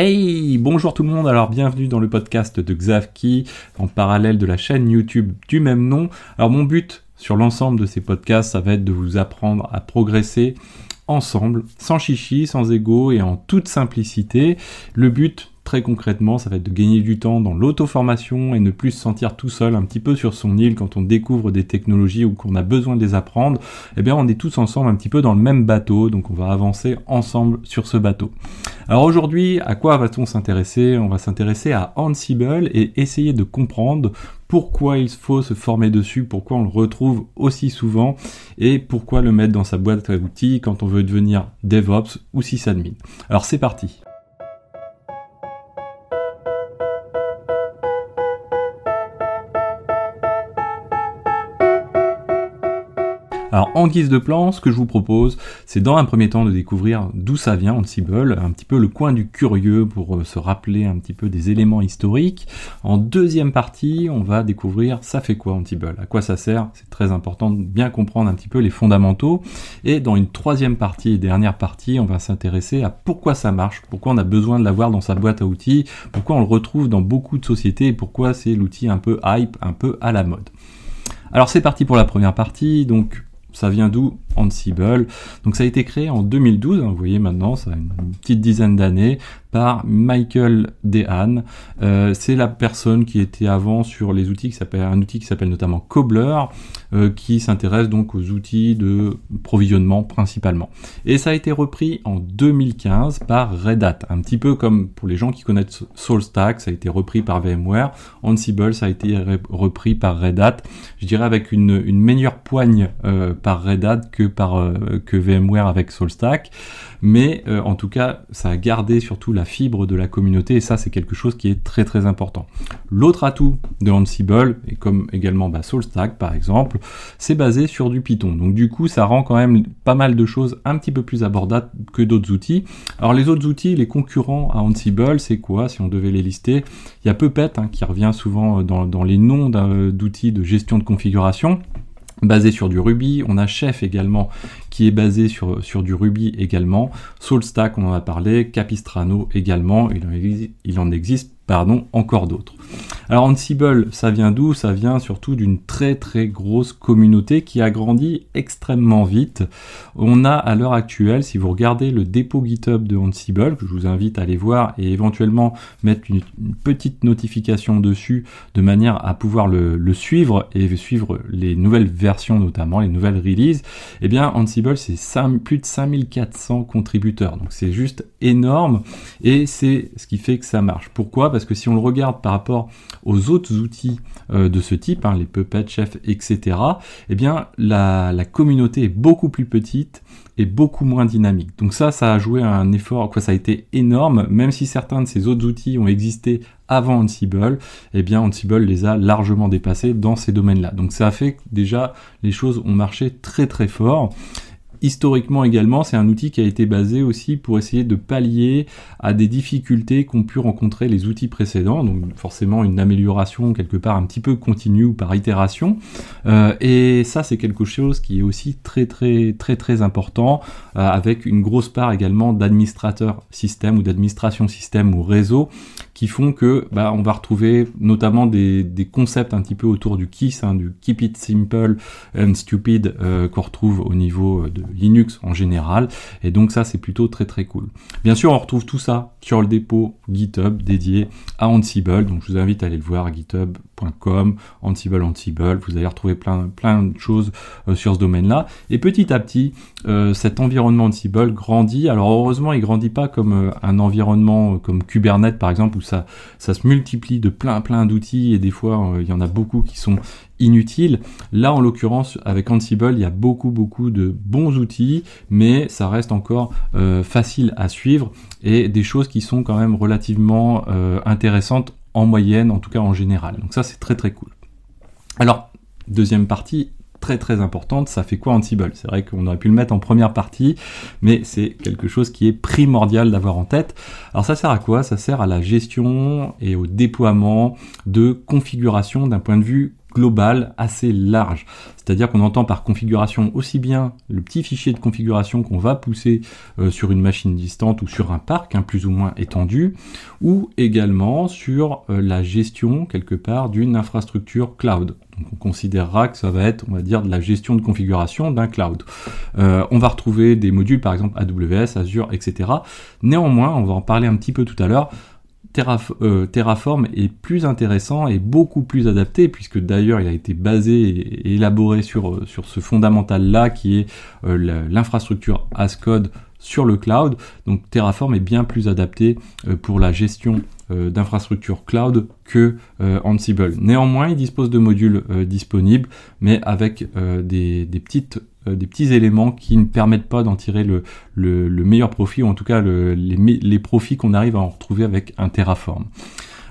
Hey, bonjour tout le monde, alors bienvenue dans le podcast de Xavki, en parallèle de la chaîne YouTube du même nom. Alors mon but sur l'ensemble de ces podcasts, ça va être de vous apprendre à progresser ensemble, sans chichi, sans ego et en toute simplicité. Le but, concrètement, ça va être de gagner du temps dans l'auto-formation et ne plus se sentir tout seul un petit peu sur son île quand on découvre des technologies ou qu'on a besoin de les apprendre. Eh bien, on est tous ensemble un petit peu dans le même bateau, donc on va avancer ensemble sur ce bateau. Alors aujourd'hui, à quoi va-t-on s'intéresser? On va s'intéresser à Ansible et essayer de comprendre pourquoi il faut se former dessus, pourquoi on le retrouve aussi souvent et pourquoi le mettre dans sa boîte à outils quand on veut devenir DevOps ou sysadmin. Alors c'est parti. Alors en guise de plan, ce que je vous propose, c'est dans un premier temps de découvrir d'où ça vient Ansible, un petit peu le coin du curieux pour euh, se rappeler un petit peu des éléments historiques. En deuxième partie, on va découvrir ça fait quoi Ansible, à quoi ça sert, c'est très important de bien comprendre un petit peu les fondamentaux. Et dans une troisième partie dernière partie, on va s'intéresser à pourquoi ça marche, pourquoi on a besoin de l'avoir dans sa boîte à outils, pourquoi on le retrouve dans beaucoup de sociétés pourquoi c'est l'outil un peu hype, un peu à la mode. Alors c'est parti pour la première partie, donc ça vient d'où? Ansible Donc ça a été créé en 2012, hein, vous voyez maintenant, ça a une petite dizaine d'années, par Michael Dehan. Euh, c'est la personne qui était avant sur les outils qui s'appelle un outil qui s'appelle notamment Cobbler, euh, qui s'intéresse donc aux outils de provisionnement principalement. Et ça a été repris en 2015 par Red Hat, un petit peu comme pour les gens qui connaissent SoulStack, ça a été repris par VMware. Ansible, ça a été repris par Red Hat. Je dirais avec une, meilleure poigne euh, par Red Hat que par euh, que VMware avec SoulStack, mais euh, en tout cas, ça a gardé surtout la fibre de la communauté et ça, c'est quelque chose qui est très très important. L'autre atout de Ansible, et comme également bah, SoulStack par exemple, c'est basé sur du Python. Donc du coup, ça rend quand même pas mal de choses un petit peu plus abordables que d'autres outils. Alors les autres outils, les concurrents à Ansible, c'est quoi si on devait les lister? Il y a Puppet hein, qui revient souvent dans, dans les noms d'outils de gestion de configuration basé sur du Ruby. On a Chef également qui est basé sur, du Ruby également. SoulStack, on en a parlé. Capistrano également. Il en existe pardon, encore d'autres. Alors Ansible, ça vient d'où? Ça vient surtout d'une très très grosse communauté qui a grandi extrêmement vite. On a à l'heure actuelle, si vous regardez le dépôt GitHub de Ansible, que je vous invite à aller voir et éventuellement mettre une, petite notification dessus de manière à pouvoir le, suivre et suivre les nouvelles versions notamment, les nouvelles releases, eh bien Ansible c'est plus de 5400 contributeurs. Donc c'est juste énorme et c'est ce qui fait que ça marche. Pourquoi? Que si on le regarde par rapport aux autres outils euh, de ce type, hein, les Puppet, Chef, etc., eh bien la, communauté est beaucoup plus petite et beaucoup moins dynamique. Donc ça, ça a joué un effort, quoi, ça a été énorme, même si certains de ces autres outils ont existé avant Ansible, eh bien Ansible les a largement dépassés dans ces domaines-là. Donc ça a fait que déjà les choses ont marché très très fort. Historiquement également, c'est un outil qui a été basé aussi pour essayer de pallier à des difficultés qu'ont pu rencontrer les outils précédents, donc forcément une amélioration quelque part un petit peu continue ou par itération. Euh, et ça, c'est quelque chose qui est aussi très très très très important, euh, avec une grosse part également d'administrateurs système ou d'administration système ou réseau qui font que bah, on va retrouver notamment des, concepts un petit peu autour du KISS, hein, du Keep It Simple and Stupid euh, qu'on retrouve au niveau de Linux en général. Et donc ça c'est plutôt très très cool. Bien sûr on retrouve tout ça sur le dépôt GitHub dédié à Ansible. Donc je vous invite à aller le voir github.com, Ansible Ansible. Vous allez retrouver plein plein de choses euh, sur ce domaine-là. Et petit à petit euh, cet environnement Ansible grandit. Alors heureusement il grandit pas comme un environnement comme Kubernetes par exemple où ça, ça se multiplie de plein plein d'outils et des fois euh, il y en a beaucoup qui sont inutiles. Là en l'occurrence avec Ansible il y a beaucoup beaucoup de bons outils mais ça reste encore euh, facile à suivre et des choses qui sont quand même relativement euh, intéressantes en moyenne en tout cas en général. Donc ça c'est très très cool. Alors deuxième partie très très importante, ça fait quoi Ansible? C'est vrai qu'on aurait pu le mettre en première partie, mais c'est quelque chose qui est primordial d'avoir en tête. Alors ça sert à quoi? Ça sert à la gestion et au déploiement de configuration d'un point de vue global, assez large. C'est-à-dire qu'on entend par configuration aussi bien le petit fichier de configuration qu'on va pousser euh, sur une machine distante ou sur un parc hein, plus ou moins étendu, ou également sur euh, la gestion quelque part d'une infrastructure cloud. Donc on considérera que ça va être, on va dire, de la gestion de configuration d'un cloud. Euh, on va retrouver des modules, par exemple AWS, Azure, etc. Néanmoins, on va en parler un petit peu tout à l'heure. Euh, Terraform est plus intéressant et beaucoup plus adapté, puisque d'ailleurs il a été basé et élaboré sur, euh, ce fondamental-là qui est euh, l'infrastructure as code sur le cloud. Donc Terraform est bien plus adapté pour la gestion d'infrastructures cloud que Ansible. Néanmoins, il dispose de modules disponibles, mais avec des, petites des petits éléments qui ne permettent pas d'en tirer le, meilleur profit, ou en tout cas les, les, profits qu'on arrive à en retrouver avec un Terraform.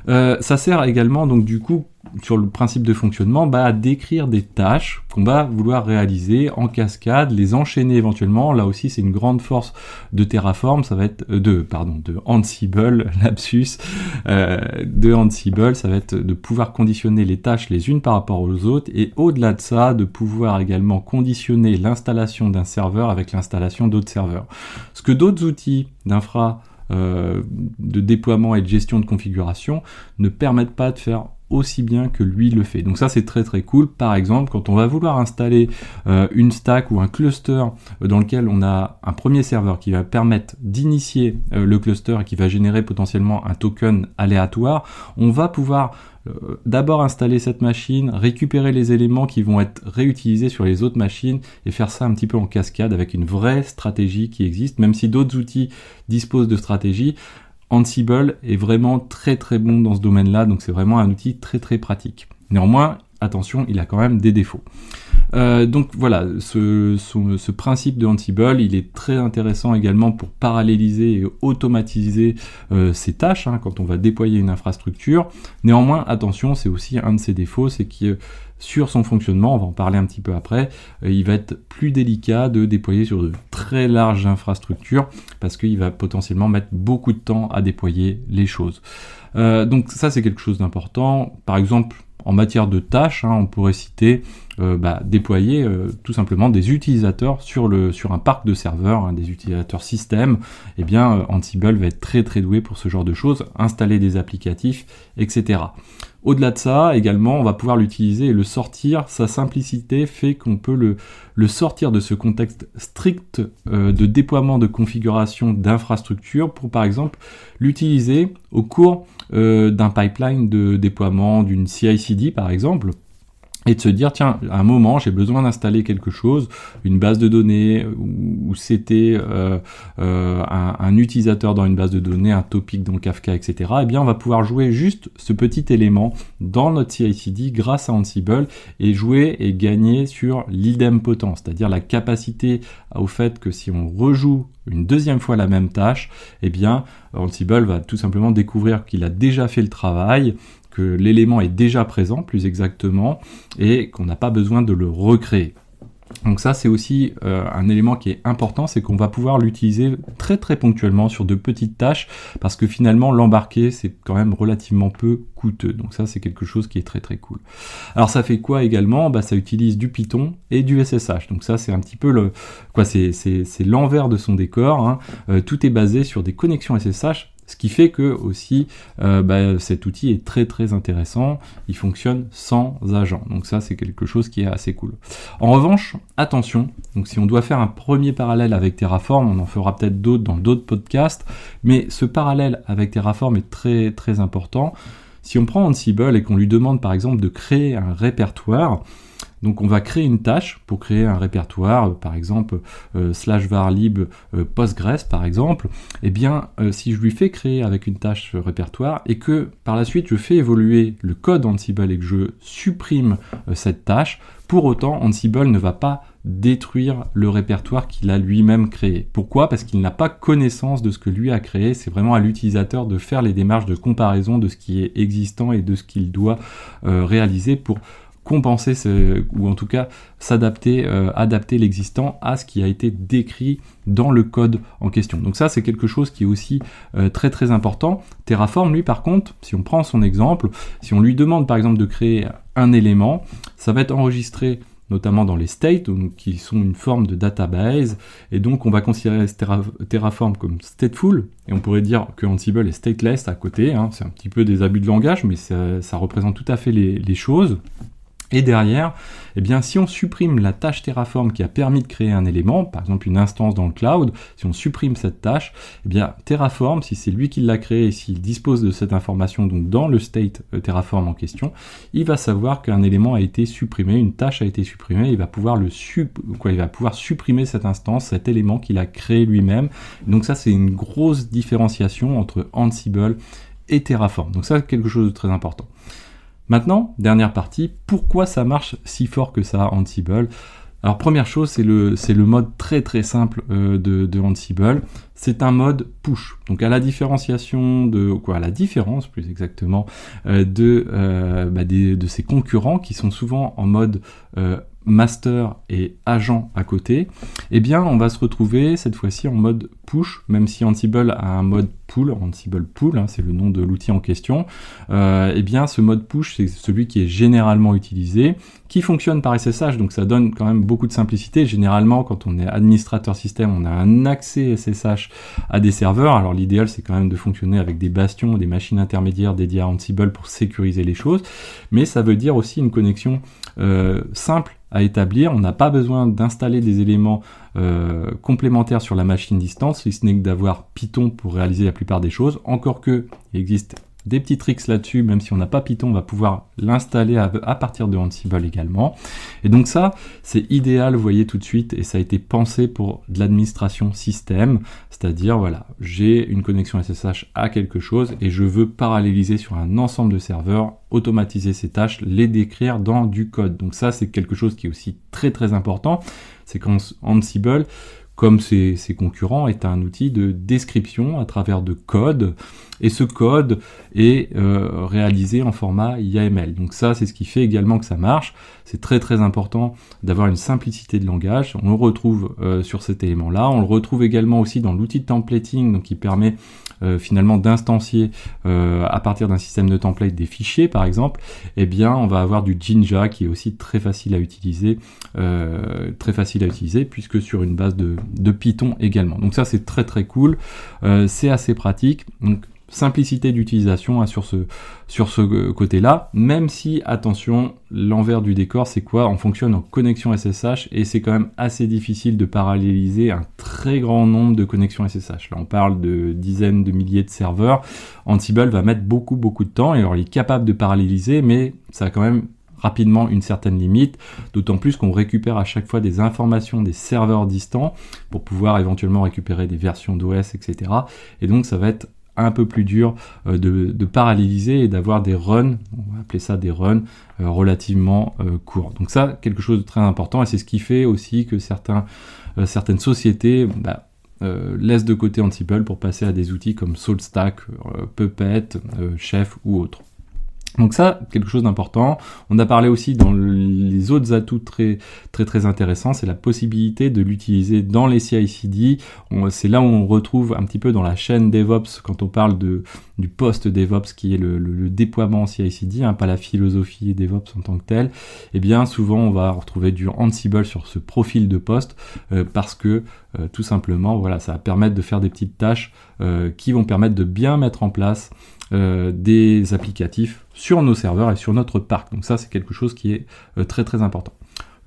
Euh, ça sert également donc du coup sur le principe de fonctionnement bah, à décrire des tâches qu'on va vouloir réaliser en cascade, les enchaîner éventuellement. Là aussi, c'est une grande force de Terraform, ça va être euh, de pardon de Ansible, lapsus euh, de Ansible, ça va être de pouvoir conditionner les tâches les unes par rapport aux autres et au-delà de ça, de pouvoir également conditionner l'installation d'un serveur avec l'installation d'autres serveurs. Ce que d'autres outils d'infra de déploiement et de gestion de configuration ne permettent pas de faire aussi bien que lui le fait. Donc ça c'est très très cool. Par exemple, quand on va vouloir installer euh, une stack ou un cluster dans lequel on a un premier serveur qui va permettre d'initier euh, le cluster et qui va générer potentiellement un token aléatoire, on va pouvoir euh, d'abord installer cette machine, récupérer les éléments qui vont être réutilisés sur les autres machines et faire ça un petit peu en cascade avec une vraie stratégie qui existe, même si d'autres outils disposent de stratégies. Ansible est vraiment très très bon dans ce domaine-là, donc c'est vraiment un outil très très pratique. Néanmoins, attention, il a quand même des défauts. Euh, donc voilà, ce, principe de Ansible, il est très intéressant également pour paralléliser et automatiser euh, ces tâches hein, quand on va déployer une infrastructure. Néanmoins, attention, c'est aussi un de ses défauts, c'est que sur son fonctionnement, on va en parler un petit peu après, euh, il va être plus délicat de déployer sur de très larges infrastructures parce qu'il va potentiellement mettre beaucoup de temps à déployer les choses. donc ça c'est quelque chose d'important. Par exemple, en matière de tâches, hein, on pourrait citer euh, bah, déployer euh, tout simplement des utilisateurs sur, un parc de serveurs, hein, des utilisateurs système. Eh bien, euh, Ansible va être très très doué pour ce genre de choses, installer des applicatifs, etc. Au-delà de ça, également, on va pouvoir l'utiliser et le sortir. Sa simplicité fait qu'on peut le, sortir de ce contexte strict de déploiement de configuration d'infrastructure pour, par exemple, l'utiliser au cours euh, d'un pipeline de déploiement d'une CI/CD par exemple et de se dire tiens à un moment j'ai besoin d'installer quelque chose une base de données ou, c'était euh, euh, un, utilisateur dans une base de données un topic dans Kafka etc et eh bien on va pouvoir jouer juste ce petit élément dans notre CI/CD grâce à Ansible et jouer et gagner sur l'idempotent c'est-à-dire la capacité au fait que si on rejoue une deuxième fois la même tâche, eh bien Ansible va tout simplement découvrir qu'il a déjà fait le travail, l'élément est déjà présent plus exactement, et qu'on n'a pas besoin de le recréer. Donc ça c'est aussi euh, un élément qui est important, c'est qu'on va pouvoir l'utiliser très très ponctuellement sur de petites tâches parce que finalement l'embarquer c'est quand même relativement peu coûteux. Donc ça c'est quelque chose qui est très très cool. Alors ça fait quoi également? Bah, Ça utilise du Python et du SSH. Donc ça c'est un petit peu le quoi c'est l'envers de son décor. Hein. Euh, tout est basé sur des connexions SSH ce qui fait que aussi euh, bah, cet outil est très très intéressant, il fonctionne sans agent. Donc ça c'est quelque chose qui est assez cool. En revanche, attention, donc si on doit faire un premier parallèle avec Terraform, on en fera peut-être d'autres dans d'autres podcasts, mais ce parallèle avec Terraform est très très important. Si on prend Ansible et qu'on lui demande par exemple de créer un répertoire, donc on va créer une tâche pour créer un répertoire, euh, par exemple euh, slash var lib euh, Postgres par exemple. Eh bien, si je lui fais créer avec une tâche répertoire et que par la suite je fais évoluer le code Ansible et que je supprime cette tâche, pour autant Ansible ne va pas détruire le répertoire qu'il a lui-même créé. Pourquoi? Parce qu'il n'a pas connaissance de ce que lui a créé. C'est vraiment à l'utilisateur de faire les démarches de comparaison de ce qui est existant et de ce qu'il doit réaliser pour compenser ou en tout cas s'adapter, euh, adapter l'existant à ce qui a été décrit dans le code en question. Donc ça c'est quelque chose qui est aussi euh, très très important. Terraform lui par contre, si on prend son exemple, si on lui demande par exemple de créer un élément, ça va être enregistré notamment dans les states, qui sont une forme de database, et donc on va considérer Terraform comme stateful, et on pourrait dire que Ansible est stateless à côté, hein. c'est un petit peu des abus de langage, mais ça, représente tout à fait les choses. Et derrière, eh bien, si on supprime la tâche Terraform qui a permis de créer un élément, par exemple une instance dans le cloud, si on supprime cette tâche, eh bien, Terraform, si c'est lui qui l'a créé et s'il dispose de cette information donc dans le state euh, Terraform en question, il va savoir qu'un élément a été supprimé, une tâche a été supprimée, il va pouvoir le quoi, il va pouvoir supprimer cette instance, cet élément qu'il a créé lui-même. Donc ça, c'est une grosse différenciation entre Ansible et Terraform. Donc ça, c'est quelque chose de très important. Maintenant, dernière partie, pourquoi ça marche si fort que ça Ansible? Alors première chose, c'est le, le mode très très simple euh, de, de, Ansible. C'est un mode push. Donc à la différenciation de quoi, à la différence plus exactement euh, de euh, bah, de ses concurrents qui sont souvent en mode master et agent à côté, eh bien on va se retrouver cette fois-ci en mode push, même si Ansible a un mode pull, Ansible pull, hein, c'est le nom de l'outil en question, euh, eh bien ce mode push c'est celui qui est généralement utilisé, qui fonctionne par SSH, donc ça donne quand même beaucoup de simplicité. Généralement quand on est administrateur système, on a un accès SSH à des serveurs, alors l'idéal c'est quand même de fonctionner avec des bastions, des machines intermédiaires dédiées à Ansible pour sécuriser les choses, mais ça veut dire aussi une connexion euh, simple établir. On n'a pas besoin d'installer des éléments euh, complémentaires sur la machine distance, si ce n'est que d'avoir Python pour réaliser la plupart des choses. Encore que il existe des petits tricks là-dessus, même si on n'a pas Python, on va pouvoir l'installer à, partir de Ansible également. Et donc ça, c'est idéal, vous voyez tout de suite, et ça a été pensé pour de l'administration système, c'est-à-dire, voilà, j'ai une connexion SSH à quelque chose et je veux paralléliser sur un ensemble de serveurs, automatiser ces tâches, les décrire dans du code. Donc ça, c'est quelque chose qui est aussi très très important, c'est qu'Ansible, comme ses, concurrents, est un outil de description à travers de code, et ce code est euh, réalisé en format YAML. Donc ça, c'est ce qui fait également que ça marche. C'est très très important d'avoir une simplicité de langage. On le retrouve euh, sur cet élément-là. On le retrouve également aussi dans l'outil de templating, donc qui permet euh, finalement d'instancier à partir d'un système de template des fichiers, par exemple. Eh bien, on va avoir du Jinja qui est aussi très facile à utiliser, très facile à utiliser, puisque sur une base de, de Python également. Donc ça, c'est très très cool. c'est assez pratique. Simplicité d'utilisation hein, sur ce, sur ce côté-là, même si, attention, l'envers du décor, c'est quoi? On fonctionne en connexion SSH et c'est quand même assez difficile de paralléliser un très grand nombre de connexions SSH. Là, on parle de dizaines de milliers de serveurs. Ansible va mettre beaucoup, beaucoup de temps et alors il est capable de paralléliser, mais ça a quand même rapidement une certaine limite, d'autant plus qu'on récupère à chaque fois des informations des serveurs distants pour pouvoir éventuellement récupérer des versions d'OS, etc. Et donc ça va être un peu plus dur euh, de, paralléliser et d'avoir des runs, on va appeler ça des runs euh, relativement euh, courts. Donc ça, quelque chose de très important et c'est ce qui fait aussi que certaines sociétés bah, laissent de côté Ansible pour passer à des outils comme SaltStack, Puppet, Chef ou autres. Donc ça, quelque chose d'important. On a parlé aussi dans les autres atouts très très très intéressants, c'est la possibilité de l'utiliser dans les CI/CD. C'est là où on retrouve un petit peu dans la chaîne DevOps quand on parle de du post DevOps qui est le, déploiement CI/CD, hein, pas la philosophie DevOps en tant que telle. Eh bien souvent on va retrouver du Ansible sur ce profil de poste euh, parce que euh, tout simplement voilà ça va permettre de faire des petites tâches euh, qui vont permettre de bien mettre en place euh, des applicatifs sur nos serveurs et sur notre parc. Donc ça, c'est quelque chose qui est euh, très très important.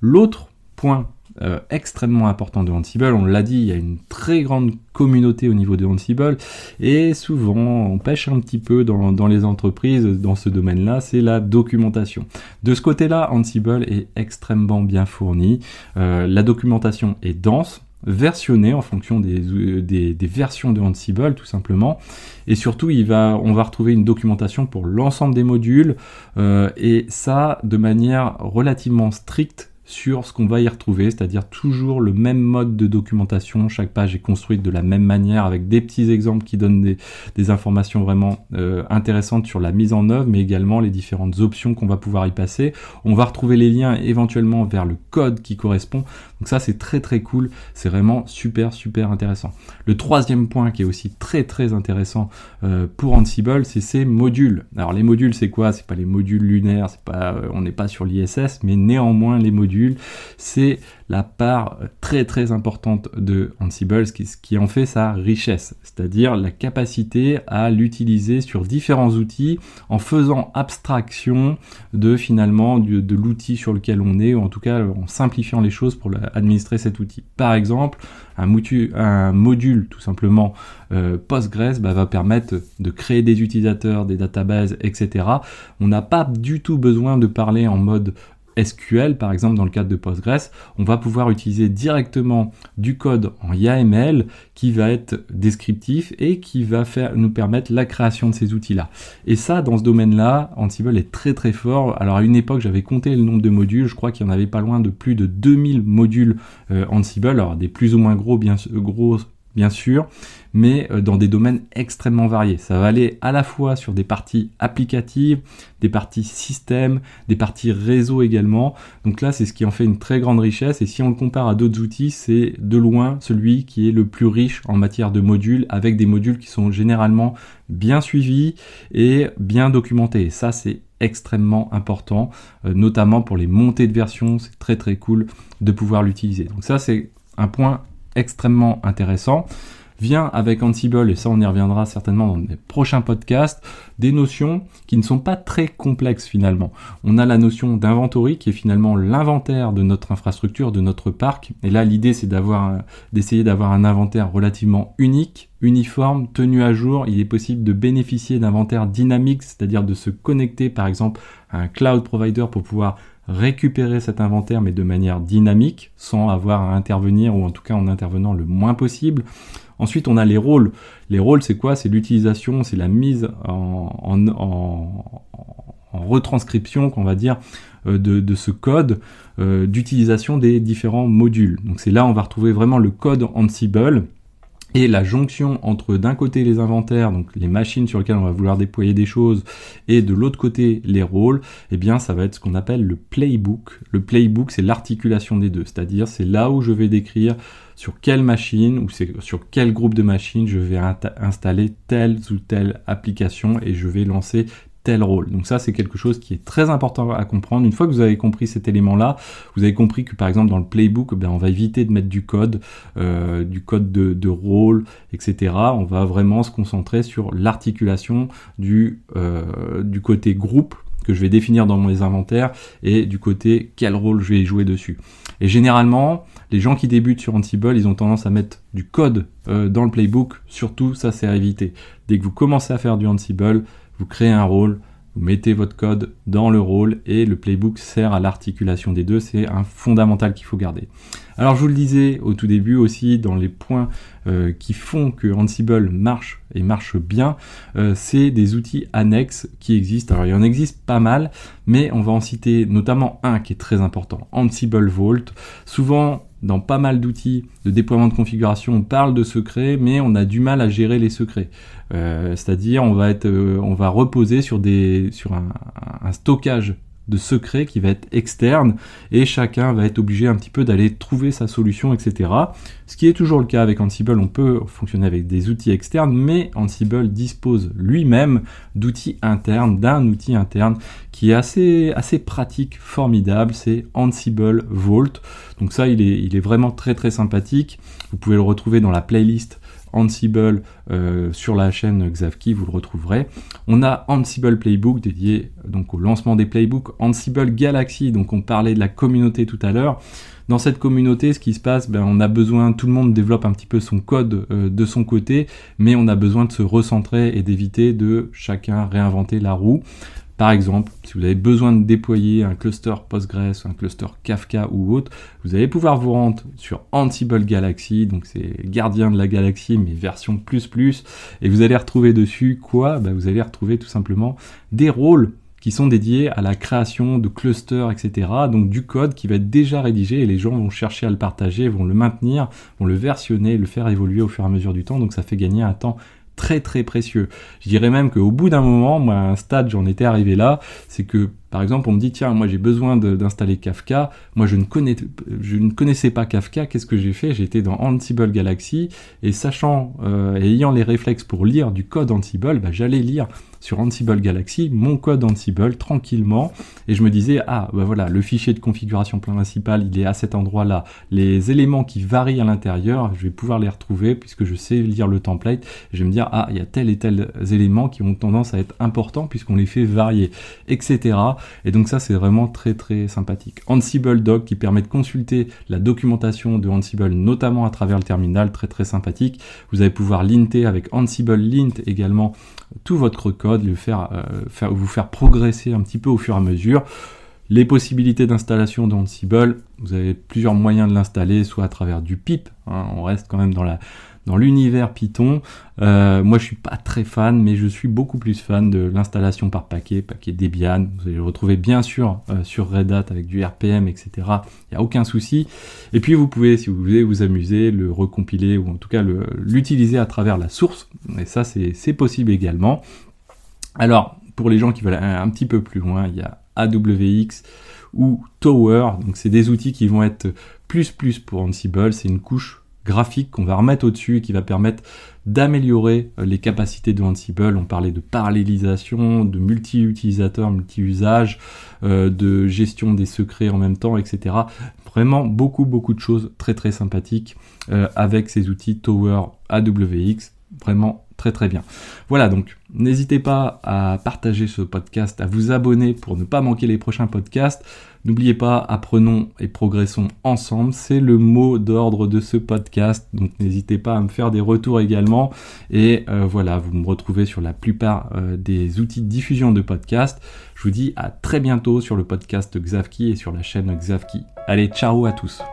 L'autre point euh, extrêmement important de Ansible, on l'a dit, il y a une très grande communauté au niveau de Ansible et souvent on pêche un petit peu dans, dans les entreprises dans ce domaine-là, c'est la documentation. De ce côté-là, Ansible est extrêmement bien fourni. la documentation est dense, versionné en fonction des, des, versions de Ansible tout simplement. Et surtout il va, on va retrouver une documentation pour l'ensemble des modules euh, et ça de manière relativement stricte sur ce qu'on va y retrouver, c'est-à-dire toujours le même mode de documentation. Chaque page est construite de la même manière avec des petits exemples qui donnent des, informations vraiment euh, intéressantes sur la mise en œuvre, mais également les différentes options qu'on va pouvoir y passer. On va retrouver les liens éventuellement vers le code qui correspond. Donc ça c'est très très cool, c'est vraiment super super intéressant. Le troisième point qui est aussi très très intéressant euh, pour Ansible, c'est ces modules. Alors les modules c'est quoi? C'est pas les modules lunaires, c'est pas, euh, on n'est pas sur l'ISS, mais néanmoins les modules, c'est la part très très importante de Ansible, qui, en fait sa richesse, c'est-à-dire la capacité à l'utiliser sur différents outils en faisant abstraction de finalement de l'outil sur lequel on est, ou en tout cas en simplifiant les choses pour administrer cet outil. Par exemple, un, un module tout simplement euh, Postgres bah, va permettre de créer des utilisateurs, des databases, etc. On n'a pas du tout besoin de parler en mode SQL, par exemple dans le cadre de Postgres, on va pouvoir utiliser directement du code en YAML qui va être descriptif et qui va faire, nous permettre la création de ces outils-là. Et ça, dans ce domaine-là, Ansible est très très fort. Alors à une époque, j'avais compté le nombre de modules, je crois qu'il y en avait pas loin de plus de 2000 modules euh, Ansible, alors des plus ou moins gros, bien gros bien sûr, mais euh, dans des domaines extrêmement variés. Ça va aller à la fois sur des parties applicatives, des parties système, des parties réseau également. Donc là, c'est ce qui en fait une très grande richesse. Et si on le compare à d'autres outils, c'est de loin celui qui est le plus riche en matière de modules, avec des modules qui sont généralement bien suivis et bien documentés. ça, c'est extrêmement important, euh, notamment pour les montées de version. C'est très très cool de pouvoir l'utiliser. Donc ça, c'est un point extrêmement intéressant vient avec Ansible, et ça on y reviendra certainement dans les prochains podcasts, des notions qui ne sont pas très complexes finalement. On a la notion d'inventory qui est finalement l'inventaire de notre infrastructure, de notre parc, et là l'idée c'est d'avoir, d'essayer d'avoir un inventaire relativement unique, uniforme, tenu à jour. Il est possible de bénéficier d'inventaire dynamique, c'est-à-dire de se connecter par exemple à un cloud provider pour pouvoir récupérer cet inventaire mais de manière dynamique sans avoir à intervenir ou en tout cas en intervenant le moins possible. Ensuite on a les rôles. Les rôles c'est quoi? C'est l'utilisation, c'est la mise en, retranscription qu'on va dire euh, de, ce code euh, d'utilisation des différents modules. Donc c'est là on va retrouver vraiment le code Ansible et la jonction entre d'un côté les inventaires, donc les machines sur lesquelles on va vouloir déployer des choses, et de l'autre côté les rôles, eh bien ça va être ce qu'on appelle le playbook. Le playbook c'est l'articulation des deux, c'est-à-dire c'est là où je vais décrire sur quelle machine ou sur quel groupe de machines je vais installer telle ou telle application et je vais lancer tel rôle. Donc ça, c'est quelque chose qui est très important à comprendre. Une fois que vous avez compris cet élément-là, vous avez compris que par exemple dans le playbook, ben, on va éviter de mettre du code, euh, du code de, rôle, etc. On va vraiment se concentrer sur l'articulation du, euh, côté groupe que je vais définir dans mes inventaires et du côté quel rôle je vais jouer dessus. Et généralement, les gens qui débutent sur Ansible, ils ont tendance à mettre du code euh, dans le playbook. Surtout, ça c'est à éviter. Dès que vous commencez à faire du Ansible, vous créez un rôle, vous mettez votre code dans le rôle et le playbook sert à l'articulation des deux. C'est un fondamental qu'il faut garder. Alors je vous le disais au tout début aussi, dans les points euh, qui font que Ansible marche et marche bien, euh, c'est des outils annexes qui existent. Alors il y en existe pas mal, mais on va en citer notamment un qui est très important, Ansible Vault. Souvent dans pas mal d'outils de déploiement de configuration, on parle de secrets, mais on a du mal à gérer les secrets. Euh, c'est-à-dire, on va être, euh, on va reposer sur des, sur un, un stockage de secrets qui va être externe et chacun va être obligé un petit peu d'aller trouver sa solution, etc. Ce qui est toujours le cas avec Ansible, on peut fonctionner avec des outils externes, mais Ansible dispose lui-même d'outils internes, d'un outil interne qui est assez, assez pratique, formidable, c'est Ansible Vault. Donc ça, il est, il est vraiment très très sympathique. Vous pouvez le retrouver dans la playlist Ansible euh, sur la chaîne Xavki, vous le retrouverez. On a Ansible Playbook dédié donc au lancement des playbooks, Ansible Galaxy, donc on parlait de la communauté tout à l'heure. Dans cette communauté, ce qui se passe, ben, on a besoin, tout le monde développe un petit peu son code euh, de son côté, mais on a besoin de se recentrer et d'éviter de chacun réinventer la roue. Par exemple, si vous avez besoin de déployer un cluster Postgres, un cluster Kafka ou autre, vous allez pouvoir vous rendre sur Ansible Galaxy, donc c'est gardien de la galaxie mais version plus plus, et vous allez retrouver dessus quoi? Ben, Vous allez retrouver tout simplement des rôles qui sont dédiés à la création de clusters, etc. Donc du code qui va être déjà rédigé et les gens vont chercher à le partager, vont le maintenir, vont le versionner, le faire évoluer au fur et à mesure du temps. Donc ça fait gagner un temps très très précieux. Je dirais même qu'au bout d'un moment, moi, un stade, j'en étais arrivé là, c'est que par exemple, on me dit, tiens, moi j'ai besoin d'installer Kafka, moi je ne, connais, je ne connaissais pas Kafka, qu'est-ce que j'ai fait? Été dans Ansible Galaxy, et sachant euh, et ayant les réflexes pour lire du code Ansible, bah, j'allais lire sur Ansible Galaxy mon code Ansible tranquillement. Et je me disais ah bah voilà le fichier de configuration principale il est à cet endroit là les éléments qui varient à l'intérieur je vais pouvoir les retrouver puisque je sais lire le template. Je vais me dire ah il y a tel et tel éléments qui ont tendance à être importants puisqu'on les fait varier etc et donc ça c'est vraiment très très sympathique Ansible Doc qui permet de consulter la documentation de Ansible notamment à travers le terminal très très sympathique vous allez pouvoir linter avec Ansible lint également tout votre code, le faire, euh, faire, vous faire progresser un petit peu au fur et à mesure. Les possibilités d'installation d'Ansible, vous avez plusieurs moyens de l'installer, soit à travers du pip, hein, on reste quand même dans dans l'univers Python. Euh, moi, je suis pas très fan, mais je suis beaucoup plus fan de l'installation par paquet, paquet Debian. Vous allez le retrouver bien sûr euh, sur Red Hat avec du RPM, etc. Il n'y a aucun souci. Et puis, vous pouvez, si vous voulez vous amuser, le recompiler ou en tout cas l'utiliser à travers la source. Et ça, c'est possible également. Alors, pour les gens qui veulent un, un petit peu plus loin, il y a AWX ou Tower. Donc, c'est des outils qui vont être plus plus pour Ansible. C'est une couche graphique qu'on va remettre au-dessus et qui va permettre d'améliorer euh, les capacités de Ansible. On parlait de parallélisation, de multi-utilisateurs, multi-usage, euh, de gestion des secrets en même temps, etc. Vraiment beaucoup beaucoup de choses très très sympathiques euh, avec ces outils Tower AWX. Vraiment très très bien. Voilà donc, n'hésitez pas à partager ce podcast, à vous abonner pour ne pas manquer les prochains podcasts. N'oubliez pas, apprenons et progressons ensemble. C'est le mot d'ordre de ce podcast. Donc n'hésitez pas à me faire des retours également. Et euh, voilà, vous me retrouvez sur la plupart euh, des outils de diffusion de podcasts. Je vous dis à très bientôt sur le podcast Xavki et sur la chaîne Xavki. Allez, ciao à tous.